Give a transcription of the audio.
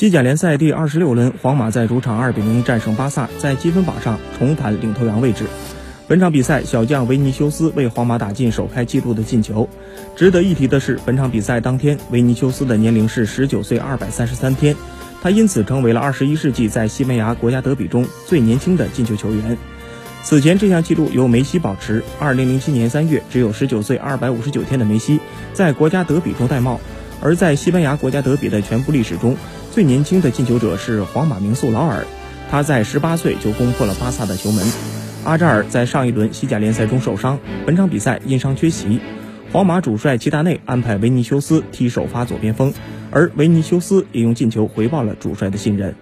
西甲联赛第二十六轮，皇马在主场二比零战胜巴萨，在积分榜上重返领头羊位置。本场比赛，小将维尼修斯为皇马打进首开纪录的进球。值得一提的是，本场比赛当天，维尼修斯的年龄是十九岁二百三十三天，他因此成为了二十一世纪在西班牙国家德比中最年轻的进球球员。此前这项纪录由梅西保持。二零零七年三月，只有十九岁二百五十九天的梅西在国家德比中戴帽。而在西班牙国家德比的全部历史中，最年轻的进球者是皇马名宿劳尔，他在十八岁就攻破了巴萨的球门。阿扎尔在上一轮西甲联赛中受伤，本场比赛因伤缺席。皇马主帅齐达内安排维尼修斯踢首发左边锋，而维尼修斯也用进球回报了主帅的信任。